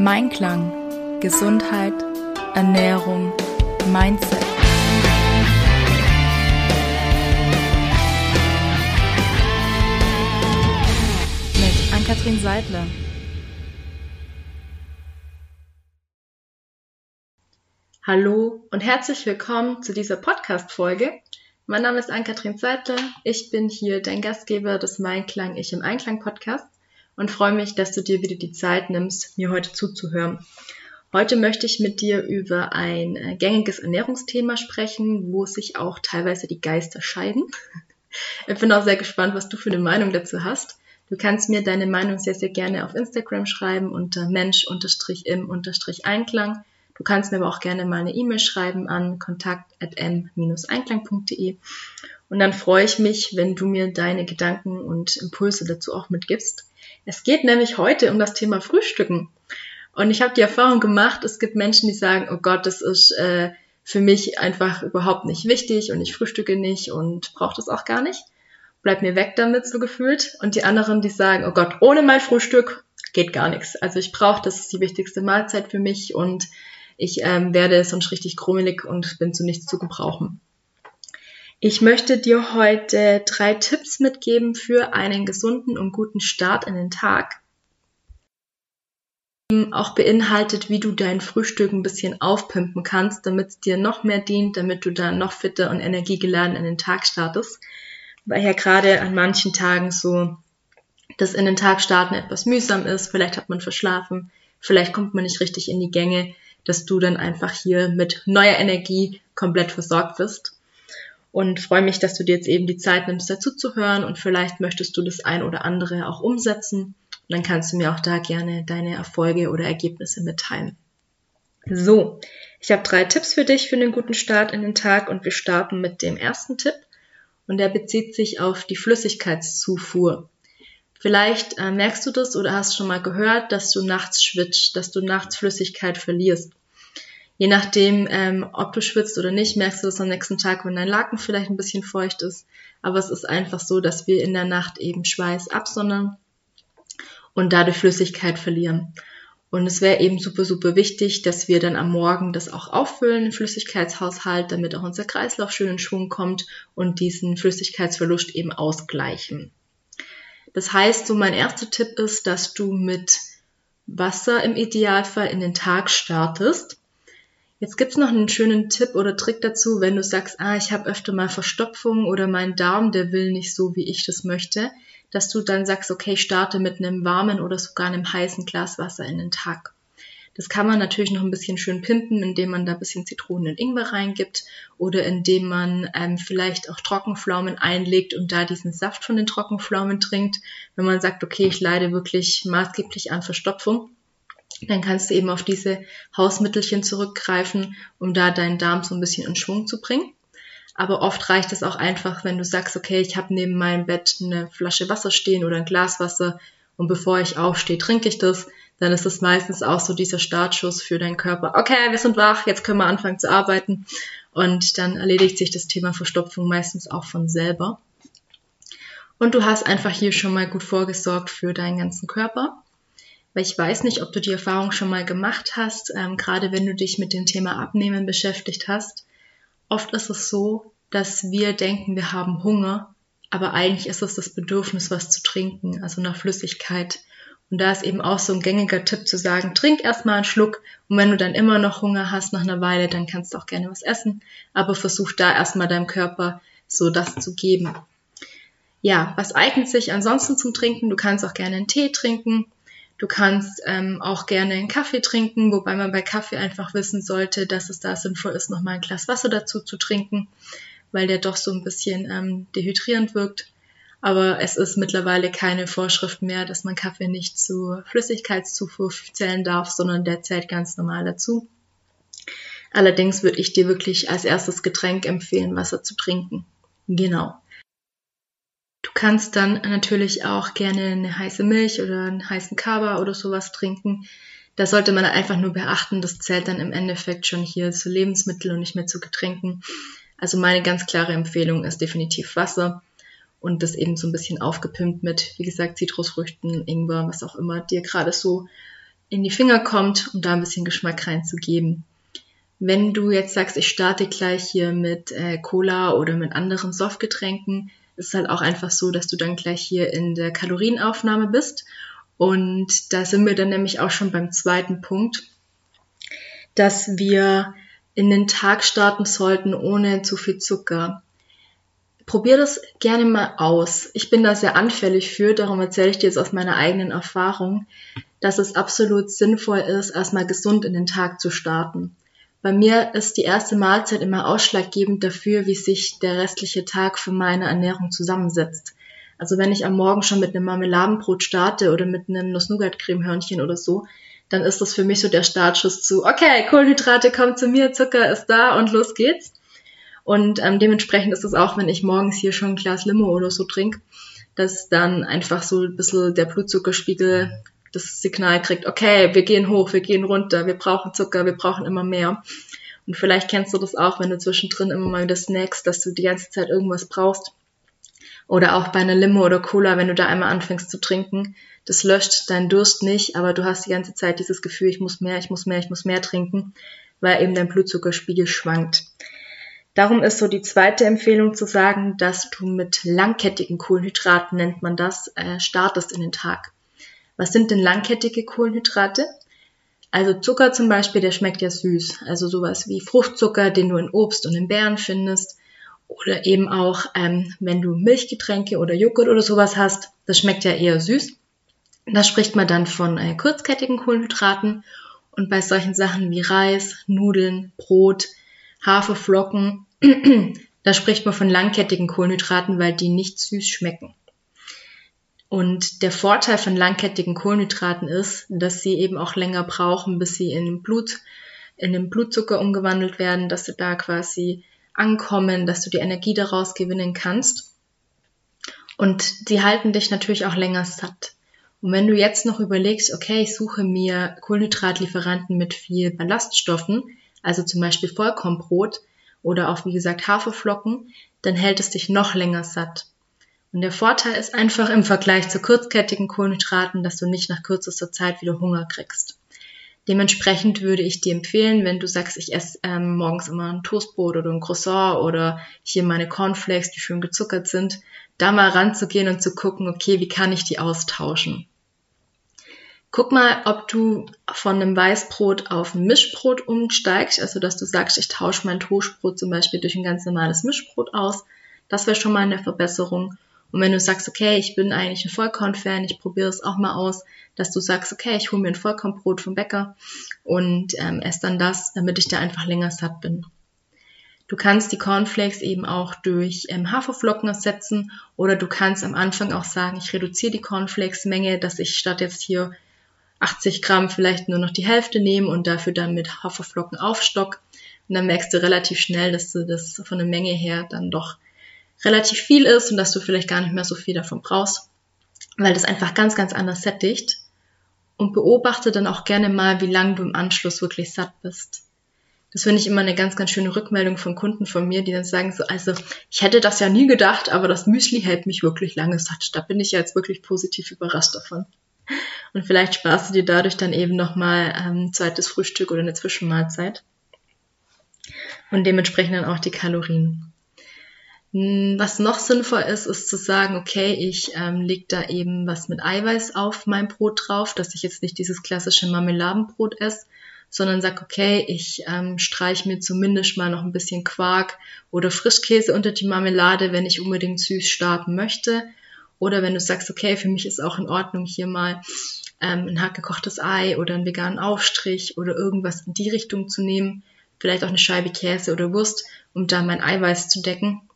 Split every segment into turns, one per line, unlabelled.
Mein Klang. Gesundheit, Ernährung, Mindset. Mit Ann-Kathrin Seidler.
Hallo und herzlich willkommen zu dieser Podcast-Folge. Mein Name ist Ann-Kathrin Seidler. Ich bin hier dein Gastgeber des Mein Klang Ich im Einklang Podcast und freue mich, dass du dir wieder die Zeit nimmst, mir heute zuzuhören. Heute möchte ich mit dir über ein äh, gängiges Ernährungsthema sprechen, wo sich auch teilweise die Geister scheiden. Ich bin auch sehr gespannt, was du für eine Meinung dazu hast. Du kannst mir deine Meinung sehr, sehr gerne auf Instagram schreiben unter mensch-im-einklang. Du kannst mir aber auch gerne mal eine E-Mail schreiben an kontakt.m-einklang.de. Und dann freue ich mich, wenn du mir deine Gedanken und Impulse dazu auch mitgibst. Es geht nämlich heute um das Thema Frühstücken. Und ich habe die Erfahrung gemacht, es gibt Menschen, die sagen, oh Gott, das ist äh, für mich einfach überhaupt nicht wichtig und ich frühstücke nicht und brauche das auch gar nicht. Bleib mir weg damit, so gefühlt. Und die anderen, die sagen, oh Gott, ohne mein Frühstück geht gar nichts. Also ich brauche, das ist die wichtigste Mahlzeit für mich und ich ähm, werde sonst richtig krummelig und bin zu nichts zu gebrauchen. Ich möchte dir heute drei Tipps mitgeben für einen gesunden und guten Start in den Tag. Auch beinhaltet, wie du dein Frühstück ein bisschen aufpimpen kannst, damit es dir noch mehr dient, damit du dann noch fitter und energiegeladen in den Tag startest. Weil ja gerade an manchen Tagen so das in den Tag starten etwas mühsam ist, vielleicht hat man verschlafen, vielleicht kommt man nicht richtig in die Gänge, dass du dann einfach hier mit neuer Energie komplett versorgt bist und freue mich, dass du dir jetzt eben die Zeit nimmst, dazu zu hören und vielleicht möchtest du das ein oder andere auch umsetzen. Und dann kannst du mir auch da gerne deine Erfolge oder Ergebnisse mitteilen. So, ich habe drei Tipps für dich für einen guten Start in den Tag und wir starten mit dem ersten Tipp und der bezieht sich auf die Flüssigkeitszufuhr. Vielleicht äh, merkst du das oder hast schon mal gehört, dass du nachts schwitzt, dass du nachts Flüssigkeit verlierst je nachdem, ähm, ob du schwitzt oder nicht, merkst du das am nächsten Tag, wenn dein Laken vielleicht ein bisschen feucht ist. Aber es ist einfach so, dass wir in der Nacht eben Schweiß absondern und dadurch Flüssigkeit verlieren. Und es wäre eben super, super wichtig, dass wir dann am Morgen das auch auffüllen, den Flüssigkeitshaushalt, damit auch unser Kreislauf schön in Schwung kommt und diesen Flüssigkeitsverlust eben ausgleichen. Das heißt, so mein erster Tipp ist, dass du mit Wasser im Idealfall in den Tag startest. Jetzt gibt's noch einen schönen Tipp oder Trick dazu, wenn du sagst, ah, ich habe öfter mal Verstopfung oder mein Darm, der will nicht so, wie ich das möchte, dass du dann sagst, okay, starte mit einem warmen oder sogar einem heißen Glas Wasser in den Tag. Das kann man natürlich noch ein bisschen schön pimpen, indem man da ein bisschen Zitronen und Ingwer reingibt oder indem man ähm, vielleicht auch Trockenpflaumen einlegt und da diesen Saft von den Trockenpflaumen trinkt. Wenn man sagt, okay, ich leide wirklich maßgeblich an Verstopfung, dann kannst du eben auf diese Hausmittelchen zurückgreifen, um da deinen Darm so ein bisschen in Schwung zu bringen. Aber oft reicht es auch einfach, wenn du sagst, okay, ich habe neben meinem Bett eine Flasche Wasser stehen oder ein Glas Wasser und bevor ich aufstehe, trinke ich das. Dann ist es meistens auch so dieser Startschuss für deinen Körper. Okay, wir sind wach, jetzt können wir anfangen zu arbeiten. Und dann erledigt sich das Thema Verstopfung meistens auch von selber. Und du hast einfach hier schon mal gut vorgesorgt für deinen ganzen Körper weil ich weiß nicht, ob du die Erfahrung schon mal gemacht hast, ähm, gerade wenn du dich mit dem Thema Abnehmen beschäftigt hast. Oft ist es so, dass wir denken, wir haben Hunger, aber eigentlich ist es das Bedürfnis, was zu trinken, also nach Flüssigkeit. Und da ist eben auch so ein gängiger Tipp zu sagen, trink erstmal einen Schluck und wenn du dann immer noch Hunger hast nach einer Weile, dann kannst du auch gerne was essen, aber versuch da erstmal deinem Körper so das zu geben. Ja, was eignet sich ansonsten zum Trinken? Du kannst auch gerne einen Tee trinken. Du kannst ähm, auch gerne einen Kaffee trinken, wobei man bei Kaffee einfach wissen sollte, dass es da sinnvoll ist, nochmal ein Glas Wasser dazu zu trinken, weil der doch so ein bisschen ähm, dehydrierend wirkt. Aber es ist mittlerweile keine Vorschrift mehr, dass man Kaffee nicht zur Flüssigkeitszufuhr zählen darf, sondern der zählt ganz normal dazu. Allerdings würde ich dir wirklich als erstes Getränk empfehlen, Wasser zu trinken. Genau. Du kannst dann natürlich auch gerne eine heiße Milch oder einen heißen Kaba oder sowas trinken. Da sollte man einfach nur beachten, das zählt dann im Endeffekt schon hier zu Lebensmitteln und nicht mehr zu Getränken. Also meine ganz klare Empfehlung ist definitiv Wasser und das eben so ein bisschen aufgepimpt mit, wie gesagt, Zitrusfrüchten, Ingwer, was auch immer dir gerade so in die Finger kommt, um da ein bisschen Geschmack reinzugeben. Wenn du jetzt sagst, ich starte gleich hier mit äh, Cola oder mit anderen Softgetränken, ist halt auch einfach so, dass du dann gleich hier in der Kalorienaufnahme bist. Und da sind wir dann nämlich auch schon beim zweiten Punkt, dass wir in den Tag starten sollten ohne zu viel Zucker. Probier das gerne mal aus. Ich bin da sehr anfällig für, darum erzähle ich dir jetzt aus meiner eigenen Erfahrung, dass es absolut sinnvoll ist, erstmal gesund in den Tag zu starten. Bei mir ist die erste Mahlzeit immer ausschlaggebend dafür, wie sich der restliche Tag für meine Ernährung zusammensetzt. Also wenn ich am Morgen schon mit einem Marmeladenbrot starte oder mit einem Nuss-Nougat-Cremehörnchen oder so, dann ist das für mich so der Startschuss zu, okay, Kohlenhydrate kommen zu mir, Zucker ist da und los geht's. Und ähm, dementsprechend ist es auch, wenn ich morgens hier schon ein Glas Limo oder so trinke, dass dann einfach so ein bisschen der Blutzuckerspiegel das Signal kriegt, okay, wir gehen hoch, wir gehen runter, wir brauchen Zucker, wir brauchen immer mehr. Und vielleicht kennst du das auch, wenn du zwischendrin immer mal wieder snackst, dass du die ganze Zeit irgendwas brauchst. Oder auch bei einer Limo oder Cola, wenn du da einmal anfängst zu trinken, das löscht deinen Durst nicht, aber du hast die ganze Zeit dieses Gefühl, ich muss mehr, ich muss mehr, ich muss mehr trinken, weil eben dein Blutzuckerspiegel schwankt. Darum ist so die zweite Empfehlung zu sagen, dass du mit langkettigen Kohlenhydraten, nennt man das, äh, startest in den Tag. Was sind denn langkettige Kohlenhydrate? Also Zucker zum Beispiel, der schmeckt ja süß. Also sowas wie Fruchtzucker, den du in Obst und in Beeren findest. Oder eben auch, ähm, wenn du Milchgetränke oder Joghurt oder sowas hast, das schmeckt ja eher süß. Da spricht man dann von äh, kurzkettigen Kohlenhydraten. Und bei solchen Sachen wie Reis, Nudeln, Brot, Haferflocken, da spricht man von langkettigen Kohlenhydraten, weil die nicht süß schmecken. Und der Vorteil von langkettigen Kohlenhydraten ist, dass sie eben auch länger brauchen, bis sie in den Blut, in den Blutzucker umgewandelt werden, dass sie da quasi ankommen, dass du die Energie daraus gewinnen kannst. Und sie halten dich natürlich auch länger satt. Und wenn du jetzt noch überlegst, okay, ich suche mir Kohlenhydratlieferanten mit viel Ballaststoffen, also zum Beispiel Vollkornbrot oder auch wie gesagt Haferflocken, dann hält es dich noch länger satt. Und der Vorteil ist einfach im Vergleich zu kurzkettigen Kohlenhydraten, dass du nicht nach kürzester Zeit wieder Hunger kriegst. Dementsprechend würde ich dir empfehlen, wenn du sagst, ich esse ähm, morgens immer ein Toastbrot oder ein Croissant oder hier meine Cornflakes, die schön gezuckert sind, da mal ranzugehen und zu gucken, okay, wie kann ich die austauschen? Guck mal, ob du von einem Weißbrot auf ein Mischbrot umsteigst, also dass du sagst, ich tausche mein Toastbrot zum Beispiel durch ein ganz normales Mischbrot aus. Das wäre schon mal eine Verbesserung. Und wenn du sagst, okay, ich bin eigentlich ein Vollkorn-Fan, ich probiere es auch mal aus, dass du sagst, okay, ich hole mir ein Vollkornbrot vom Bäcker und ähm, esse dann das, damit ich da einfach länger satt bin. Du kannst die Cornflakes eben auch durch ähm, Haferflocken ersetzen oder du kannst am Anfang auch sagen, ich reduziere die Cornflakes-Menge, dass ich statt jetzt hier 80 Gramm vielleicht nur noch die Hälfte nehme und dafür dann mit Haferflocken aufstock. Und dann merkst du relativ schnell, dass du das von der Menge her dann doch relativ viel ist und dass du vielleicht gar nicht mehr so viel davon brauchst, weil das einfach ganz, ganz anders sättigt. Und beobachte dann auch gerne mal, wie lange du im Anschluss wirklich satt bist. Das finde ich immer eine ganz, ganz schöne Rückmeldung von Kunden von mir, die dann sagen so, also ich hätte das ja nie gedacht, aber das Müsli hält mich wirklich lange satt. Da bin ich jetzt wirklich positiv überrascht davon. Und vielleicht sparst du dir dadurch dann eben nochmal ähm, ein zweites Frühstück oder eine Zwischenmahlzeit. Und dementsprechend dann auch die Kalorien. Hm, was noch sinnvoll ist, ist zu sagen, okay, ich ähm, lege da eben was mit Eiweiß auf mein Brot drauf, dass ich jetzt nicht dieses klassische Marmeladenbrot esse, sondern sag, okay, ich ähm, streich mir zumindest mal noch ein bisschen Quark oder Frischkäse unter die Marmelade, wenn ich unbedingt süß starten möchte. Oder wenn du sagst, okay, für mich ist auch in Ordnung, hier mal ähm, ein gekochtes Ei oder einen veganen Aufstrich oder irgendwas in die Richtung zu nehmen, vielleicht auch eine Scheibe Käse oder Wurst, um da mein Eiweiß zu decken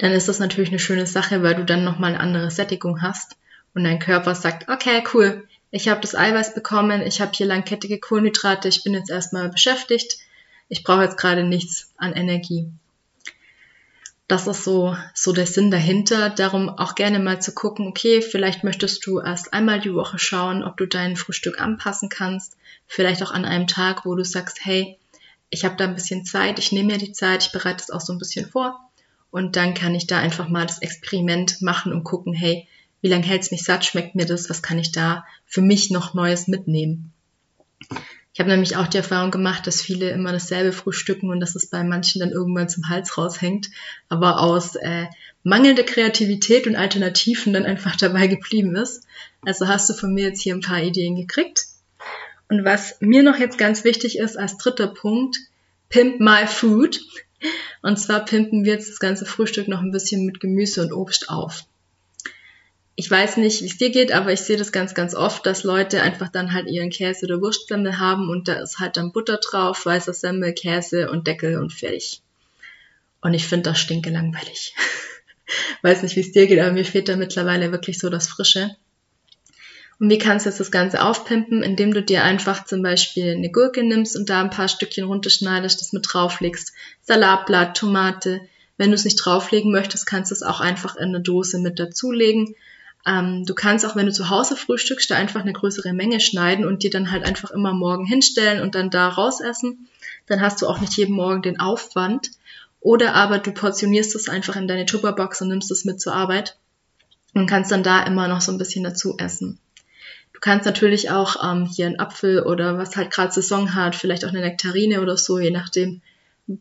dann ist das natürlich eine schöne Sache, weil du dann nochmal eine andere Sättigung hast und dein Körper sagt, okay, cool, ich habe das Eiweiß bekommen, ich habe hier langkettige Kohlenhydrate, ich bin jetzt erstmal beschäftigt, ich brauche jetzt gerade nichts an Energie. Das ist so, so der Sinn dahinter. Darum auch gerne mal zu gucken, okay, vielleicht möchtest du erst einmal die Woche schauen, ob du dein Frühstück anpassen kannst. Vielleicht auch an einem Tag, wo du sagst, hey, ich habe da ein bisschen Zeit, ich nehme mir die Zeit, ich bereite es auch so ein bisschen vor und dann kann ich da einfach mal das Experiment machen und gucken, hey, wie lange hält es mich satt, schmeckt mir das, was kann ich da für mich noch Neues mitnehmen. Ich habe nämlich auch die Erfahrung gemacht, dass viele immer dasselbe frühstücken und dass es bei manchen dann irgendwann zum Hals raushängt, aber aus äh, mangelnder Kreativität und Alternativen dann einfach dabei geblieben ist. Also hast du von mir jetzt hier ein paar Ideen gekriegt. Und was mir noch jetzt ganz wichtig ist als dritter Punkt, Pimp My Food. Und zwar pimpen wir jetzt das ganze Frühstück noch ein bisschen mit Gemüse und Obst auf ich weiß nicht, wie es dir geht, aber ich sehe das ganz, ganz oft, dass Leute einfach dann halt ihren Käse oder Wurstsemmel haben und da ist halt dann Butter drauf, weißer Semmel, Käse und Deckel und fertig. Und ich finde das stinke langweilig. weiß nicht, wie es dir geht, aber mir fehlt da mittlerweile wirklich so das Frische. Und wie kannst du jetzt das Ganze aufpimpen, indem du dir einfach zum Beispiel eine Gurke nimmst und da ein paar Stückchen runterschneidest, das mit drauflegst, Salatblatt, Tomate. Wenn du es nicht drauflegen möchtest, kannst du es auch einfach in eine Dose mit dazulegen ähm, du kannst auch, wenn du zu Hause frühstückst, da einfach eine größere Menge schneiden und dir dann halt einfach immer morgen hinstellen und dann da raus essen. Dann hast du auch nicht jeden Morgen den Aufwand. Oder aber du portionierst es einfach in deine Tupperbox und nimmst es mit zur Arbeit und kannst dann da immer noch so ein bisschen dazu essen. Du kannst natürlich auch ähm, hier einen Apfel oder was halt gerade Saison hat, vielleicht auch eine Nektarine oder so, je nachdem,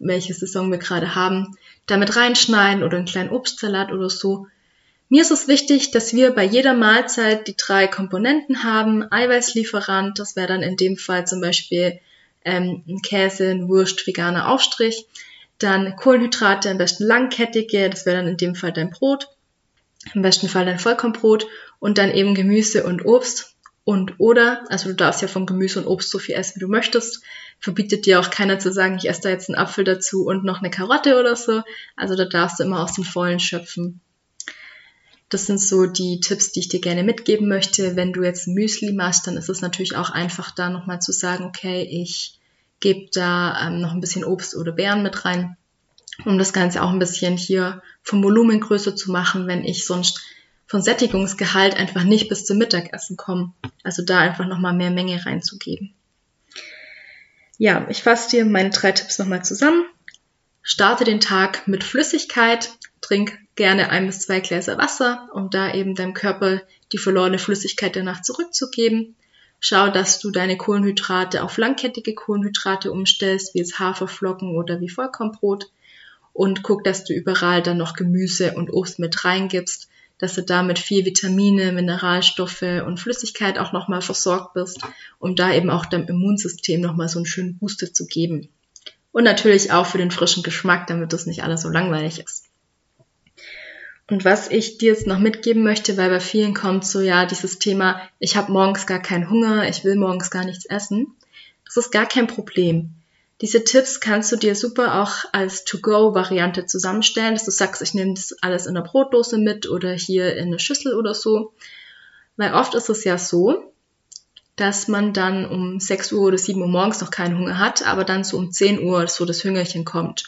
welche Saison wir gerade haben, damit reinschneiden oder einen kleinen Obstsalat oder so. Mir ist es wichtig, dass wir bei jeder Mahlzeit die drei Komponenten haben. Eiweißlieferant, das wäre dann in dem Fall zum Beispiel ähm, ein Käse, ein Wurst, veganer Aufstrich. Dann Kohlenhydrate, am besten langkettige, das wäre dann in dem Fall dein Brot. Im besten Fall dein Vollkornbrot und dann eben Gemüse und Obst. Und oder, also du darfst ja von Gemüse und Obst so viel essen, wie du möchtest. Verbietet dir auch keiner zu sagen, ich esse da jetzt einen Apfel dazu und noch eine Karotte oder so. Also da darfst du immer aus dem Vollen schöpfen. Das sind so die Tipps, die ich dir gerne mitgeben möchte. Wenn du jetzt Müsli machst, dann ist es natürlich auch einfach da nochmal zu sagen, okay, ich gebe da ähm, noch ein bisschen Obst oder Beeren mit rein, um das Ganze auch ein bisschen hier vom Volumen größer zu machen, wenn ich sonst von Sättigungsgehalt einfach nicht bis zum Mittagessen komme. Also da einfach nochmal mehr Menge reinzugeben. Ja, ich fasse dir meine drei Tipps nochmal zusammen. Starte den Tag mit Flüssigkeit, trink gerne ein bis zwei Gläser Wasser, um da eben deinem Körper die verlorene Flüssigkeit danach zurückzugeben. Schau, dass du deine Kohlenhydrate auf langkettige Kohlenhydrate umstellst, wie jetzt Haferflocken oder wie Vollkornbrot. Und guck, dass du überall dann noch Gemüse und Obst mit reingibst, dass du damit viel Vitamine, Mineralstoffe und Flüssigkeit auch nochmal versorgt bist, um da eben auch deinem Immunsystem nochmal so einen schönen Booster zu geben. Und natürlich auch für den frischen Geschmack, damit das nicht alles so langweilig ist. Und was ich dir jetzt noch mitgeben möchte, weil bei vielen kommt so ja dieses Thema, ich habe morgens gar keinen Hunger, ich will morgens gar nichts essen. Das ist gar kein Problem. Diese Tipps kannst du dir super auch als To-Go-Variante zusammenstellen, dass du sagst, ich nehme das alles in der Brotdose mit oder hier in eine Schüssel oder so. Weil oft ist es ja so, dass man dann um 6 Uhr oder 7 Uhr morgens noch keinen Hunger hat, aber dann so um 10 Uhr so das Hüngerchen kommt.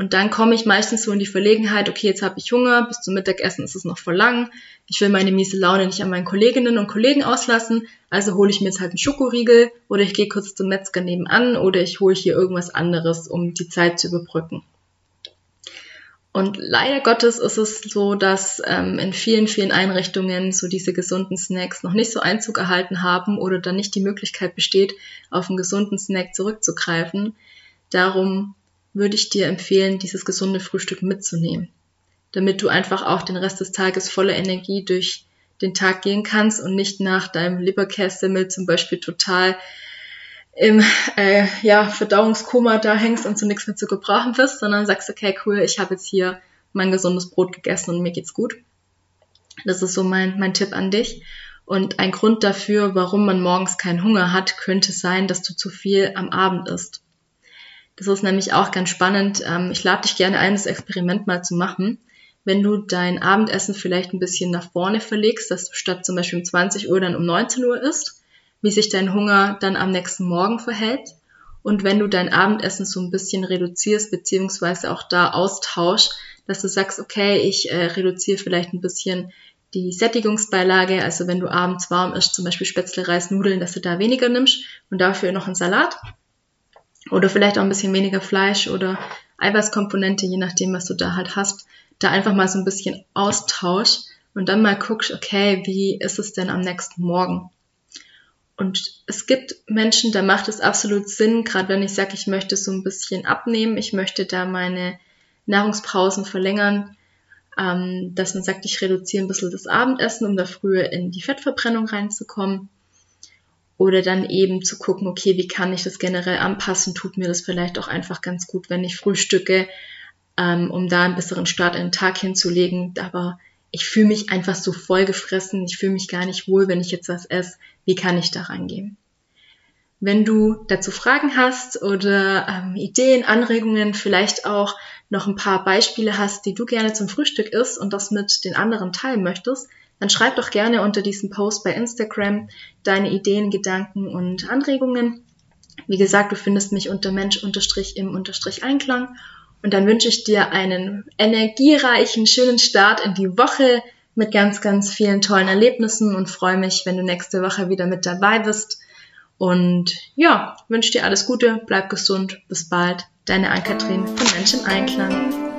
Und dann komme ich meistens so in die Verlegenheit, okay, jetzt habe ich Hunger, bis zum Mittagessen ist es noch voll lang. Ich will meine miese Laune nicht an meinen Kolleginnen und Kollegen auslassen, also hole ich mir jetzt halt einen Schokoriegel oder ich gehe kurz zum Metzger nebenan oder ich hole hier irgendwas anderes, um die Zeit zu überbrücken. Und leider Gottes ist es so, dass ähm, in vielen, vielen Einrichtungen so diese gesunden Snacks noch nicht so Einzug erhalten haben oder dann nicht die Möglichkeit besteht, auf einen gesunden Snack zurückzugreifen. Darum würde ich dir empfehlen, dieses gesunde Frühstück mitzunehmen, damit du einfach auch den Rest des Tages voller Energie durch den Tag gehen kannst und nicht nach deinem Leberkässemmel zum Beispiel total im äh, ja, Verdauungskoma da hängst und zu nichts mehr zu gebrauchen wirst, sondern sagst, okay, cool, ich habe jetzt hier mein gesundes Brot gegessen und mir geht's gut. Das ist so mein, mein Tipp an dich. Und ein Grund dafür, warum man morgens keinen Hunger hat, könnte sein, dass du zu viel am Abend isst. Das ist nämlich auch ganz spannend. Ähm, ich lade dich gerne ein, das Experiment mal zu machen. Wenn du dein Abendessen vielleicht ein bisschen nach vorne verlegst, dass du statt zum Beispiel um 20 Uhr dann um 19 Uhr isst, wie sich dein Hunger dann am nächsten Morgen verhält. Und wenn du dein Abendessen so ein bisschen reduzierst, beziehungsweise auch da austauschst, dass du sagst, okay, ich äh, reduziere vielleicht ein bisschen die Sättigungsbeilage, also wenn du abends warm isst, zum Beispiel Spätzle, Reis, Nudeln, dass du da weniger nimmst und dafür noch einen Salat oder vielleicht auch ein bisschen weniger Fleisch oder Eiweißkomponente, je nachdem, was du da halt hast, da einfach mal so ein bisschen Austausch und dann mal guckst, okay, wie ist es denn am nächsten Morgen? Und es gibt Menschen, da macht es absolut Sinn, gerade wenn ich sage, ich möchte so ein bisschen abnehmen, ich möchte da meine Nahrungspausen verlängern, ähm, dass man sagt, ich reduziere ein bisschen das Abendessen, um da früher in die Fettverbrennung reinzukommen. Oder dann eben zu gucken, okay, wie kann ich das generell anpassen? Tut mir das vielleicht auch einfach ganz gut, wenn ich frühstücke, ähm, um da einen besseren Start in den Tag hinzulegen. Aber ich fühle mich einfach so vollgefressen, ich fühle mich gar nicht wohl, wenn ich jetzt was esse. Wie kann ich da rangehen? Wenn du dazu Fragen hast oder ähm, Ideen, Anregungen, vielleicht auch noch ein paar Beispiele hast, die du gerne zum Frühstück isst und das mit den anderen teilen möchtest, dann schreib doch gerne unter diesem Post bei Instagram deine Ideen, Gedanken und Anregungen. Wie gesagt, du findest mich unter Mensch-im-Einklang und dann wünsche ich dir einen energiereichen, schönen Start in die Woche mit ganz, ganz vielen tollen Erlebnissen und freue mich, wenn du nächste Woche wieder mit dabei bist. Und ja, wünsche dir alles Gute, bleib gesund, bis bald. Deine Ann-Kathrin von Mensch im Einklang.